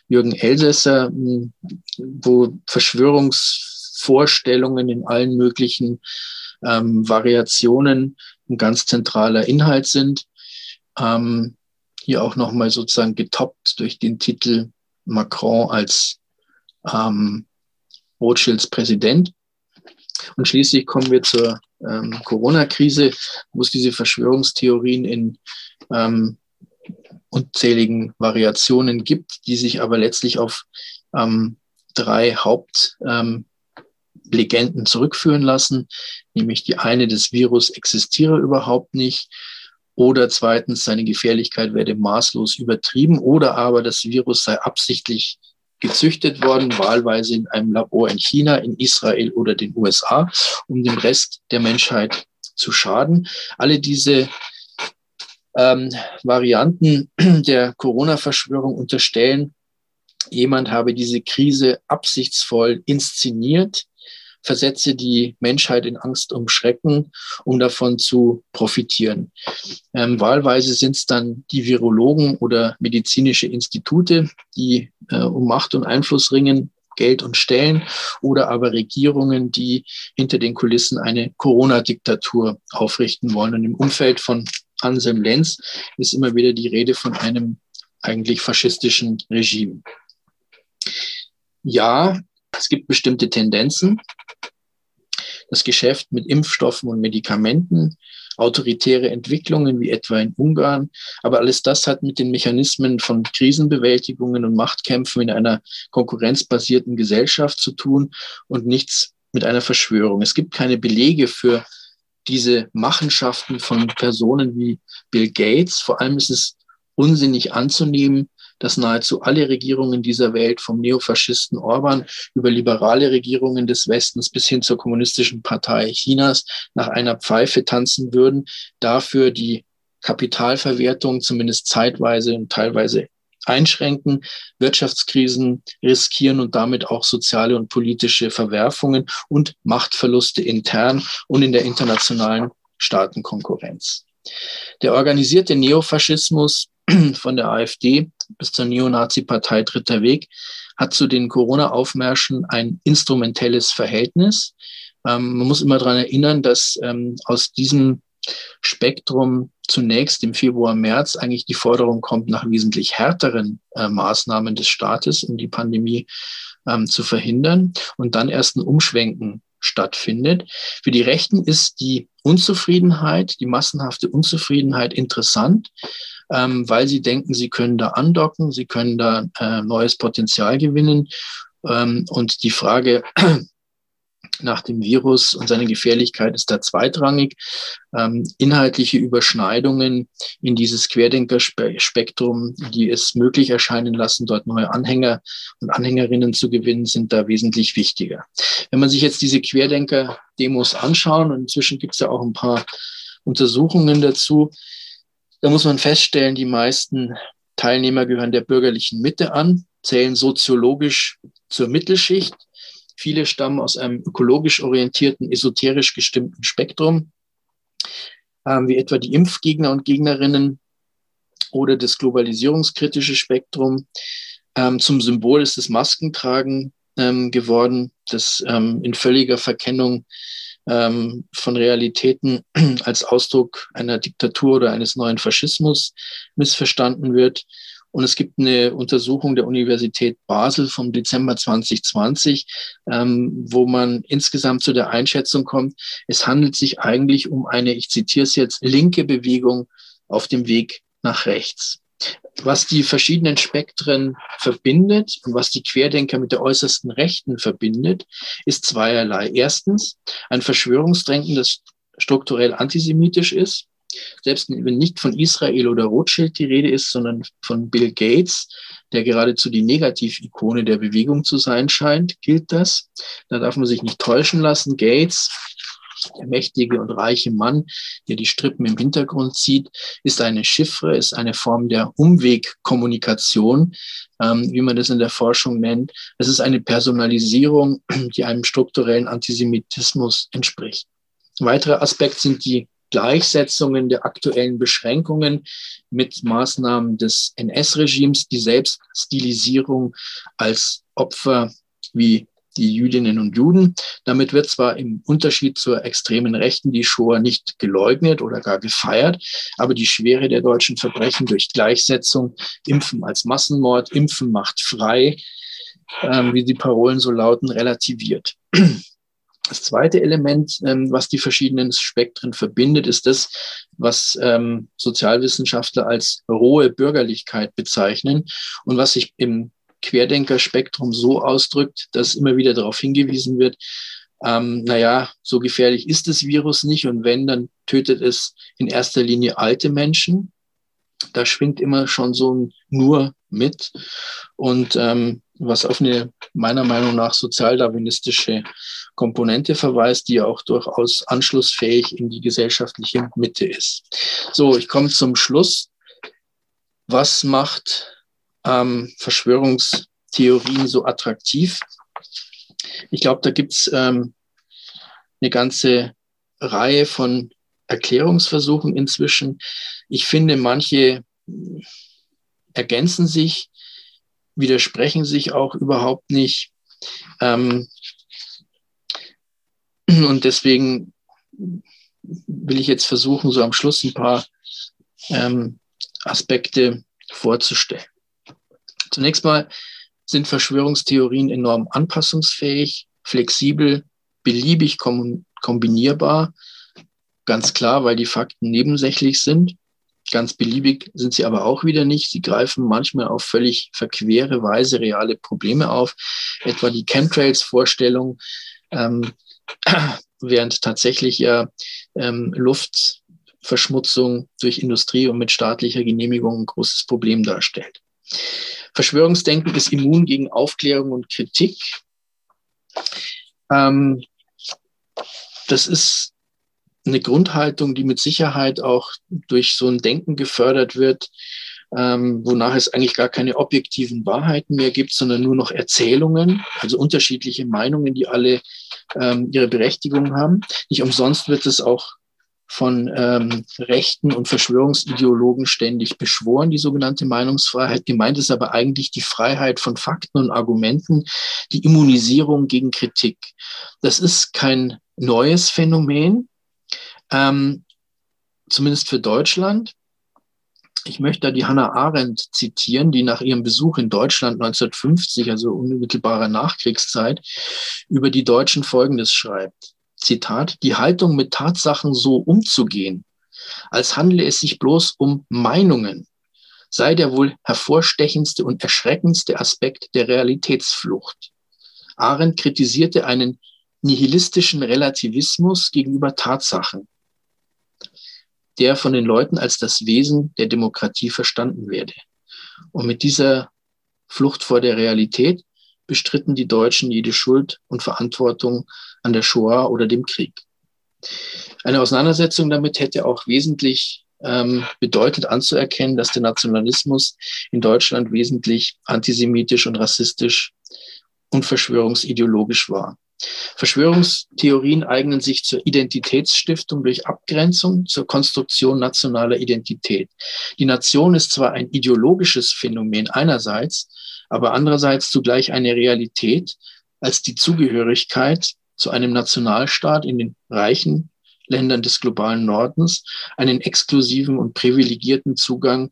S4: Jürgen Elsässer, wo Verschwörungsvorstellungen in allen möglichen ähm, Variationen ein ganz zentraler Inhalt sind. Ähm, hier auch nochmal sozusagen getoppt durch den Titel Macron als ähm, Rothschilds Präsident. Und schließlich kommen wir zur ähm, Corona-Krise, wo es diese Verschwörungstheorien in ähm, unzähligen Variationen gibt, die sich aber letztlich auf ähm, drei Hauptlegenden ähm, zurückführen lassen, nämlich die eine, das Virus existiere überhaupt nicht, oder zweitens, seine Gefährlichkeit werde maßlos übertrieben, oder aber das Virus sei absichtlich gezüchtet worden, wahlweise in einem Labor in China, in Israel oder den USA, um dem Rest der Menschheit zu schaden. Alle diese ähm, Varianten der Corona-Verschwörung unterstellen, jemand habe diese Krise absichtsvoll inszeniert, versetze die Menschheit in Angst und Schrecken, um davon zu profitieren. Ähm, wahlweise sind es dann die Virologen oder medizinische Institute, die äh, um Macht und Einfluss ringen, Geld und Stellen oder aber Regierungen, die hinter den Kulissen eine Corona-Diktatur aufrichten wollen. Und im Umfeld von Anselm Lenz ist immer wieder die Rede von einem eigentlich faschistischen Regime. Ja, es gibt bestimmte Tendenzen. Das Geschäft mit Impfstoffen und Medikamenten, autoritäre Entwicklungen wie etwa in Ungarn. Aber alles das hat mit den Mechanismen von Krisenbewältigungen und Machtkämpfen in einer konkurrenzbasierten Gesellschaft zu tun und nichts mit einer Verschwörung. Es gibt keine Belege für diese Machenschaften von Personen wie Bill Gates. Vor allem ist es unsinnig anzunehmen, dass nahezu alle Regierungen dieser Welt, vom Neofaschisten Orban über liberale Regierungen des Westens bis hin zur kommunistischen Partei Chinas, nach einer Pfeife tanzen würden, dafür die Kapitalverwertung zumindest zeitweise und teilweise einschränken, Wirtschaftskrisen riskieren und damit auch soziale und politische Verwerfungen und Machtverluste intern und in der internationalen Staatenkonkurrenz. Der organisierte Neofaschismus von der AfD bis zur Neonazi-Partei Dritter Weg hat zu den Corona-Aufmärschen ein instrumentelles Verhältnis. Ähm, man muss immer daran erinnern, dass ähm, aus diesem Spektrum zunächst im Februar, März eigentlich die Forderung kommt nach wesentlich härteren äh, Maßnahmen des Staates, um die Pandemie ähm, zu verhindern und dann erst ein Umschwenken stattfindet. Für die Rechten ist die Unzufriedenheit, die massenhafte Unzufriedenheit interessant, ähm, weil sie denken, sie können da andocken, sie können da äh, neues Potenzial gewinnen. Ähm, und die Frage, nach dem Virus und seine Gefährlichkeit ist da zweitrangig. Ähm, inhaltliche Überschneidungen in dieses Querdenkerspektrum, die es möglich erscheinen lassen, dort neue Anhänger und Anhängerinnen zu gewinnen, sind da wesentlich wichtiger. Wenn man sich jetzt diese Querdenker-Demos anschauen, und inzwischen gibt es ja auch ein paar Untersuchungen dazu, da muss man feststellen, die meisten Teilnehmer gehören der bürgerlichen Mitte an, zählen soziologisch zur Mittelschicht Viele stammen aus einem ökologisch orientierten, esoterisch gestimmten Spektrum, ähm, wie etwa die Impfgegner und Gegnerinnen oder das globalisierungskritische Spektrum. Ähm, zum Symbol ist das Maskentragen ähm, geworden, das ähm, in völliger Verkennung ähm, von Realitäten als Ausdruck einer Diktatur oder eines neuen Faschismus missverstanden wird. Und es gibt eine Untersuchung der Universität Basel vom Dezember 2020, ähm, wo man insgesamt zu der Einschätzung kommt, es handelt sich eigentlich um eine, ich zitiere es jetzt, linke Bewegung auf dem Weg nach rechts. Was die verschiedenen Spektren verbindet und was die Querdenker mit der äußersten Rechten verbindet, ist zweierlei. Erstens ein Verschwörungsdenken, das strukturell antisemitisch ist. Selbst wenn nicht von Israel oder Rothschild die Rede ist, sondern von Bill Gates, der geradezu die Negativikone der Bewegung zu sein scheint, gilt das. Da darf man sich nicht täuschen lassen. Gates der mächtige und reiche Mann, der die Strippen im Hintergrund zieht, ist eine Chiffre, ist eine Form der Umwegkommunikation, ähm, wie man das in der Forschung nennt. Es ist eine Personalisierung, die einem strukturellen Antisemitismus entspricht. Ein weiterer Aspekt sind die Gleichsetzungen der aktuellen Beschränkungen mit Maßnahmen des NS-Regimes, die Selbststilisierung als Opfer wie die Jüdinnen und Juden. Damit wird zwar im Unterschied zur extremen Rechten die Shoah nicht geleugnet oder gar gefeiert, aber die Schwere der deutschen Verbrechen durch Gleichsetzung, Impfen als Massenmord, Impfen macht frei, ähm, wie die Parolen so lauten, relativiert. Das zweite Element, ähm, was die verschiedenen Spektren verbindet, ist das, was ähm, Sozialwissenschaftler als rohe Bürgerlichkeit bezeichnen und was sich im Querdenkerspektrum so ausdrückt, dass immer wieder darauf hingewiesen wird, ähm, naja, so gefährlich ist das Virus nicht und wenn, dann tötet es in erster Linie alte Menschen. Da schwingt immer schon so ein Nur mit und ähm, was auf eine meiner Meinung nach sozialdarwinistische Komponente verweist, die auch durchaus anschlussfähig in die gesellschaftliche Mitte ist. So, ich komme zum Schluss. Was macht ähm, Verschwörungstheorien so attraktiv? Ich glaube, da gibt's ähm, eine ganze Reihe von Erklärungsversuchen inzwischen. Ich finde, manche ergänzen sich, widersprechen sich auch überhaupt nicht. Ähm, und deswegen will ich jetzt versuchen, so am Schluss ein paar ähm, Aspekte vorzustellen. Zunächst mal sind Verschwörungstheorien enorm anpassungsfähig, flexibel, beliebig kombinierbar. Ganz klar, weil die Fakten nebensächlich sind. Ganz beliebig sind sie aber auch wieder nicht. Sie greifen manchmal auf völlig verquere Weise reale Probleme auf, etwa die Chemtrails-Vorstellung, ähm, während tatsächlich ja ähm, Luftverschmutzung durch Industrie und mit staatlicher Genehmigung ein großes Problem darstellt. Verschwörungsdenken ist immun gegen Aufklärung und Kritik. Ähm, das ist eine Grundhaltung, die mit Sicherheit auch durch so ein Denken gefördert wird, ähm, wonach es eigentlich gar keine objektiven Wahrheiten mehr gibt, sondern nur noch Erzählungen, also unterschiedliche Meinungen, die alle ähm, ihre Berechtigung haben. Nicht umsonst wird es auch von ähm, Rechten und Verschwörungsideologen ständig beschworen, die sogenannte Meinungsfreiheit. Gemeint ist aber eigentlich die Freiheit von Fakten und Argumenten, die Immunisierung gegen Kritik. Das ist kein neues Phänomen, ähm, zumindest für Deutschland. Ich möchte da die Hannah Arendt zitieren, die nach ihrem Besuch in Deutschland 1950, also unmittelbarer Nachkriegszeit, über die Deutschen Folgendes schreibt. Zitat, die Haltung mit Tatsachen so umzugehen, als handle es sich bloß um Meinungen, sei der wohl hervorstechendste und erschreckendste Aspekt der Realitätsflucht. Arendt kritisierte einen nihilistischen Relativismus gegenüber Tatsachen, der von den Leuten als das Wesen der Demokratie verstanden werde. Und mit dieser Flucht vor der Realität bestritten die Deutschen jede Schuld und Verantwortung an der Shoah oder dem Krieg. Eine Auseinandersetzung damit hätte auch wesentlich ähm, bedeutet anzuerkennen, dass der Nationalismus in Deutschland wesentlich antisemitisch und rassistisch und verschwörungsideologisch war. Verschwörungstheorien eignen sich zur Identitätsstiftung durch Abgrenzung, zur Konstruktion nationaler Identität. Die Nation ist zwar ein ideologisches Phänomen einerseits, aber andererseits zugleich eine Realität als die Zugehörigkeit zu einem Nationalstaat in den reichen Ländern des globalen Nordens einen exklusiven und privilegierten Zugang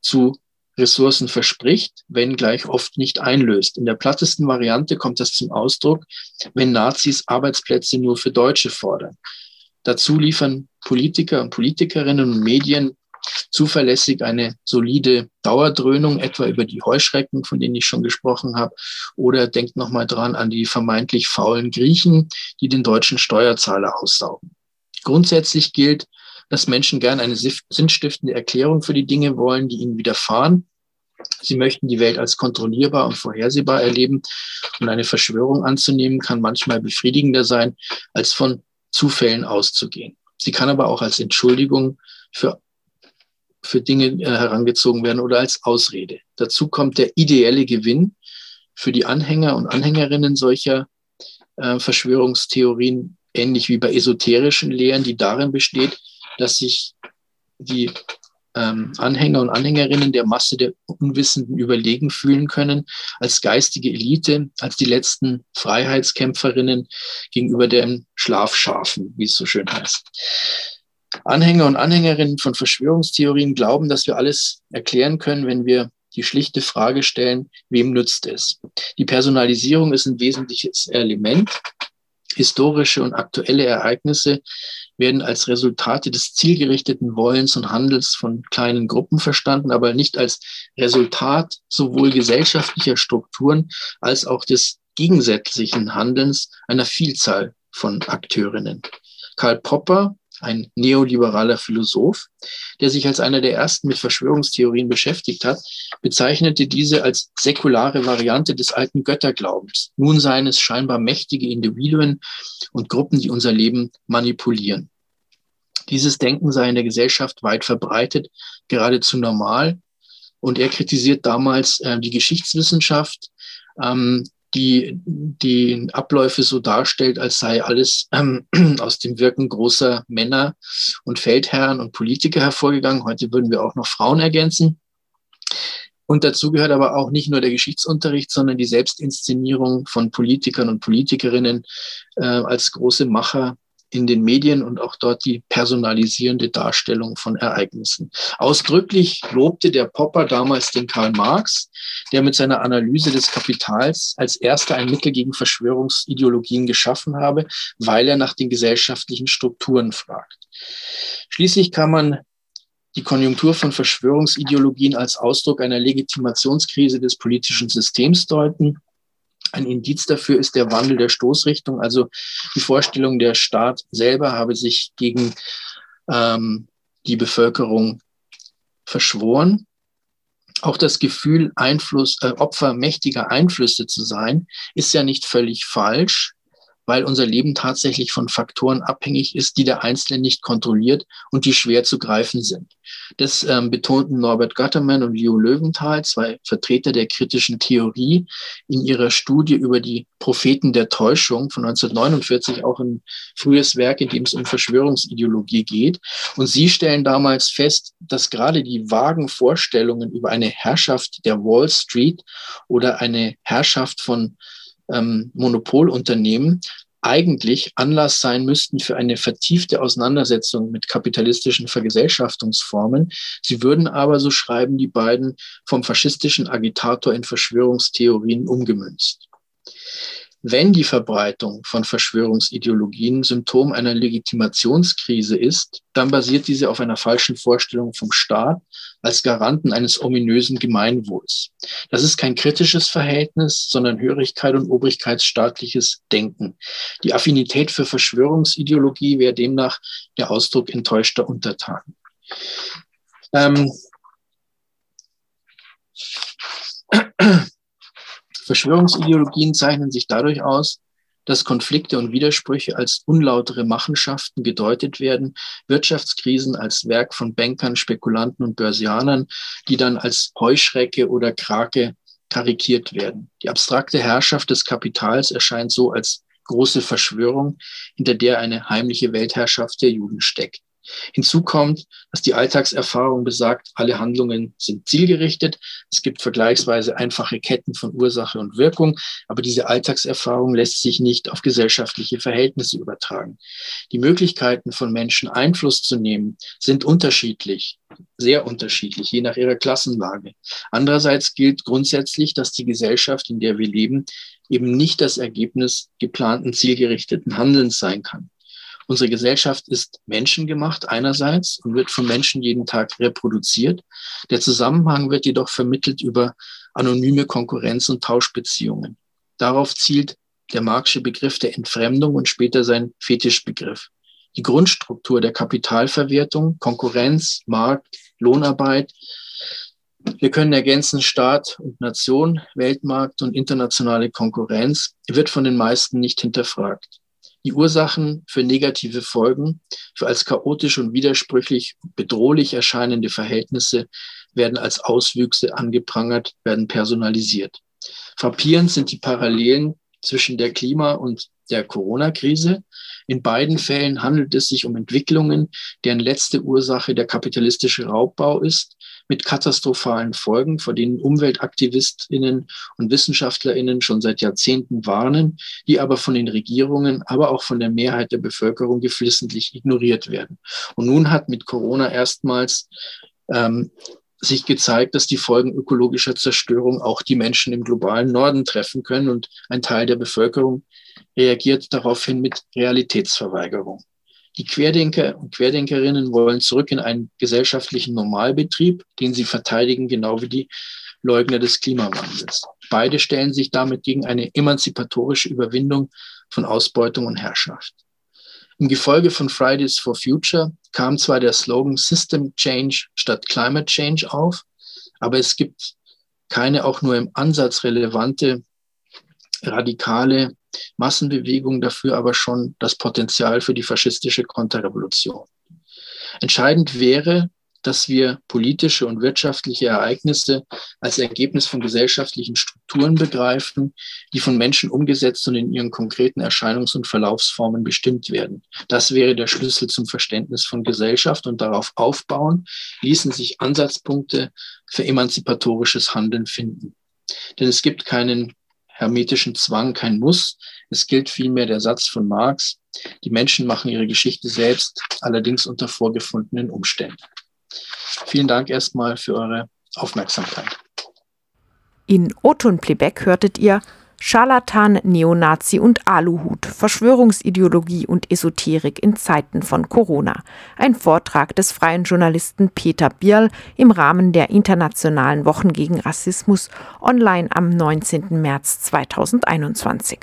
S4: zu Ressourcen verspricht, wenn gleich oft nicht einlöst. In der plattesten Variante kommt das zum Ausdruck, wenn Nazis Arbeitsplätze nur für Deutsche fordern. Dazu liefern Politiker und Politikerinnen und Medien zuverlässig eine solide Dauerdröhnung, etwa über die Heuschrecken, von denen ich schon gesprochen habe. Oder denkt nochmal dran an die vermeintlich faulen Griechen, die den deutschen Steuerzahler aussaugen. Grundsätzlich gilt, dass Menschen gern eine sinnstiftende Erklärung für die Dinge wollen, die ihnen widerfahren. Sie möchten die Welt als kontrollierbar und vorhersehbar erleben. Und eine Verschwörung anzunehmen kann manchmal befriedigender sein, als von Zufällen auszugehen. Sie kann aber auch als Entschuldigung für, für Dinge äh, herangezogen werden oder als Ausrede. Dazu kommt der ideelle Gewinn für die Anhänger und Anhängerinnen solcher äh, Verschwörungstheorien, ähnlich wie bei esoterischen Lehren, die darin besteht, dass sich die ähm, Anhänger und Anhängerinnen der Masse der Unwissenden überlegen fühlen können, als geistige Elite, als die letzten Freiheitskämpferinnen gegenüber den Schlafschafen, wie es so schön heißt. Anhänger und Anhängerinnen von Verschwörungstheorien glauben, dass wir alles erklären können, wenn wir die schlichte Frage stellen, wem nützt es? Die Personalisierung ist ein wesentliches Element. Historische und aktuelle Ereignisse werden als Resultate des zielgerichteten Wollens und Handels von kleinen Gruppen verstanden, aber nicht als Resultat sowohl gesellschaftlicher Strukturen als auch des gegensätzlichen Handelns einer Vielzahl von Akteurinnen. Karl Popper ein neoliberaler Philosoph, der sich als einer der ersten mit Verschwörungstheorien beschäftigt hat, bezeichnete diese als säkulare Variante des alten Götterglaubens. Nun seien es scheinbar mächtige Individuen und Gruppen, die unser Leben manipulieren. Dieses Denken sei in der Gesellschaft weit verbreitet, geradezu normal. Und er kritisiert damals äh, die Geschichtswissenschaft, ähm, die die Abläufe so darstellt, als sei alles ähm, aus dem Wirken großer Männer und Feldherren und Politiker hervorgegangen. Heute würden wir auch noch Frauen ergänzen. Und dazu gehört aber auch nicht nur der Geschichtsunterricht, sondern die Selbstinszenierung von Politikern und Politikerinnen äh, als große Macher in den Medien und auch dort die personalisierende Darstellung von Ereignissen. Ausdrücklich lobte der Popper damals den Karl Marx, der mit seiner Analyse des Kapitals als erster ein Mittel gegen Verschwörungsideologien geschaffen habe, weil er nach den gesellschaftlichen Strukturen fragt. Schließlich kann man die Konjunktur von Verschwörungsideologien als Ausdruck einer Legitimationskrise des politischen Systems deuten. Ein Indiz dafür ist der Wandel der Stoßrichtung, also die Vorstellung, der Staat selber habe sich gegen ähm, die Bevölkerung verschworen. Auch das Gefühl, Einfluss, äh, Opfer mächtiger Einflüsse zu sein, ist ja nicht völlig falsch weil unser Leben tatsächlich von Faktoren abhängig ist, die der Einzelne nicht kontrolliert und die schwer zu greifen sind. Das ähm, betonten Norbert Gattermann und Leo Löwenthal, zwei Vertreter der kritischen Theorie, in ihrer Studie über die Propheten der Täuschung von 1949, auch ein frühes Werk, in dem es um Verschwörungsideologie geht. Und sie stellen damals fest, dass gerade die vagen Vorstellungen über eine Herrschaft der Wall Street oder eine Herrschaft von ähm, Monopolunternehmen eigentlich Anlass sein müssten für eine vertiefte Auseinandersetzung mit kapitalistischen Vergesellschaftungsformen. Sie würden aber, so schreiben die beiden, vom faschistischen Agitator in Verschwörungstheorien umgemünzt. Wenn die Verbreitung von Verschwörungsideologien Symptom einer Legitimationskrise ist, dann basiert diese auf einer falschen Vorstellung vom Staat als Garanten eines ominösen Gemeinwohls. Das ist kein kritisches Verhältnis, sondern Hörigkeit und obrigkeitsstaatliches Denken. Die Affinität für Verschwörungsideologie wäre demnach der Ausdruck enttäuschter Untertanen. Ähm Verschwörungsideologien zeichnen sich dadurch aus, dass Konflikte und Widersprüche als unlautere Machenschaften gedeutet werden, Wirtschaftskrisen als Werk von Bankern, Spekulanten und Börsianern, die dann als Heuschrecke oder Krake karikiert werden. Die abstrakte Herrschaft des Kapitals erscheint so als große Verschwörung, hinter der eine heimliche Weltherrschaft der Juden steckt. Hinzu kommt, dass die Alltagserfahrung besagt, alle Handlungen sind zielgerichtet. Es gibt vergleichsweise einfache Ketten von Ursache und Wirkung, aber diese Alltagserfahrung lässt sich nicht auf gesellschaftliche Verhältnisse übertragen. Die Möglichkeiten von Menschen Einfluss zu nehmen sind unterschiedlich, sehr unterschiedlich, je nach ihrer Klassenlage. Andererseits gilt grundsätzlich, dass die Gesellschaft, in der wir leben, eben nicht das Ergebnis geplanten zielgerichteten Handelns sein kann. Unsere Gesellschaft ist menschengemacht einerseits und wird von Menschen jeden Tag reproduziert. Der Zusammenhang wird jedoch vermittelt über anonyme Konkurrenz- und Tauschbeziehungen. Darauf zielt der Marxische Begriff der Entfremdung und später sein Fetischbegriff. Die Grundstruktur der Kapitalverwertung, Konkurrenz, Markt, Lohnarbeit, wir können ergänzen Staat und Nation, Weltmarkt und internationale Konkurrenz wird von den meisten nicht hinterfragt. Die Ursachen für negative Folgen, für als chaotisch und widersprüchlich bedrohlich erscheinende Verhältnisse werden als Auswüchse angeprangert, werden personalisiert. Frappierend sind die Parallelen zwischen der Klima- und der Corona-Krise. In beiden Fällen handelt es sich um Entwicklungen, deren letzte Ursache der kapitalistische Raubbau ist, mit katastrophalen Folgen, vor denen Umweltaktivistinnen und Wissenschaftlerinnen schon seit Jahrzehnten warnen, die aber von den Regierungen, aber auch von der Mehrheit der Bevölkerung geflissentlich ignoriert werden. Und nun hat mit Corona erstmals ähm, sich gezeigt, dass die Folgen ökologischer Zerstörung auch die Menschen im globalen Norden treffen können und ein Teil der Bevölkerung reagiert daraufhin mit Realitätsverweigerung. Die Querdenker und Querdenkerinnen wollen zurück in einen gesellschaftlichen Normalbetrieb, den sie verteidigen, genau wie die Leugner des Klimawandels. Beide stellen sich damit gegen eine emanzipatorische Überwindung von Ausbeutung und Herrschaft. Im Gefolge von Fridays for Future kam zwar der Slogan System Change statt Climate Change auf, aber es gibt keine auch nur im Ansatz relevante radikale Massenbewegung, dafür aber schon das Potenzial für die faschistische Konterrevolution. Entscheidend wäre, dass wir politische und wirtschaftliche Ereignisse als Ergebnis von gesellschaftlichen Strukturen begreifen, die von Menschen umgesetzt und in ihren konkreten Erscheinungs- und Verlaufsformen bestimmt werden. Das wäre der Schlüssel zum Verständnis von Gesellschaft und darauf aufbauen ließen sich Ansatzpunkte für emanzipatorisches Handeln finden. Denn es gibt keinen hermetischen Zwang, kein Muss. Es gilt vielmehr der Satz von Marx, die Menschen machen ihre Geschichte selbst, allerdings unter vorgefundenen Umständen. Vielen Dank erstmal für eure Aufmerksamkeit.
S3: In Oton Plebeck hörtet ihr Scharlatan, Neonazi und Aluhut, Verschwörungsideologie und Esoterik in Zeiten von Corona. Ein Vortrag des freien Journalisten Peter Bierl im Rahmen der Internationalen Wochen gegen Rassismus online am 19. März 2021.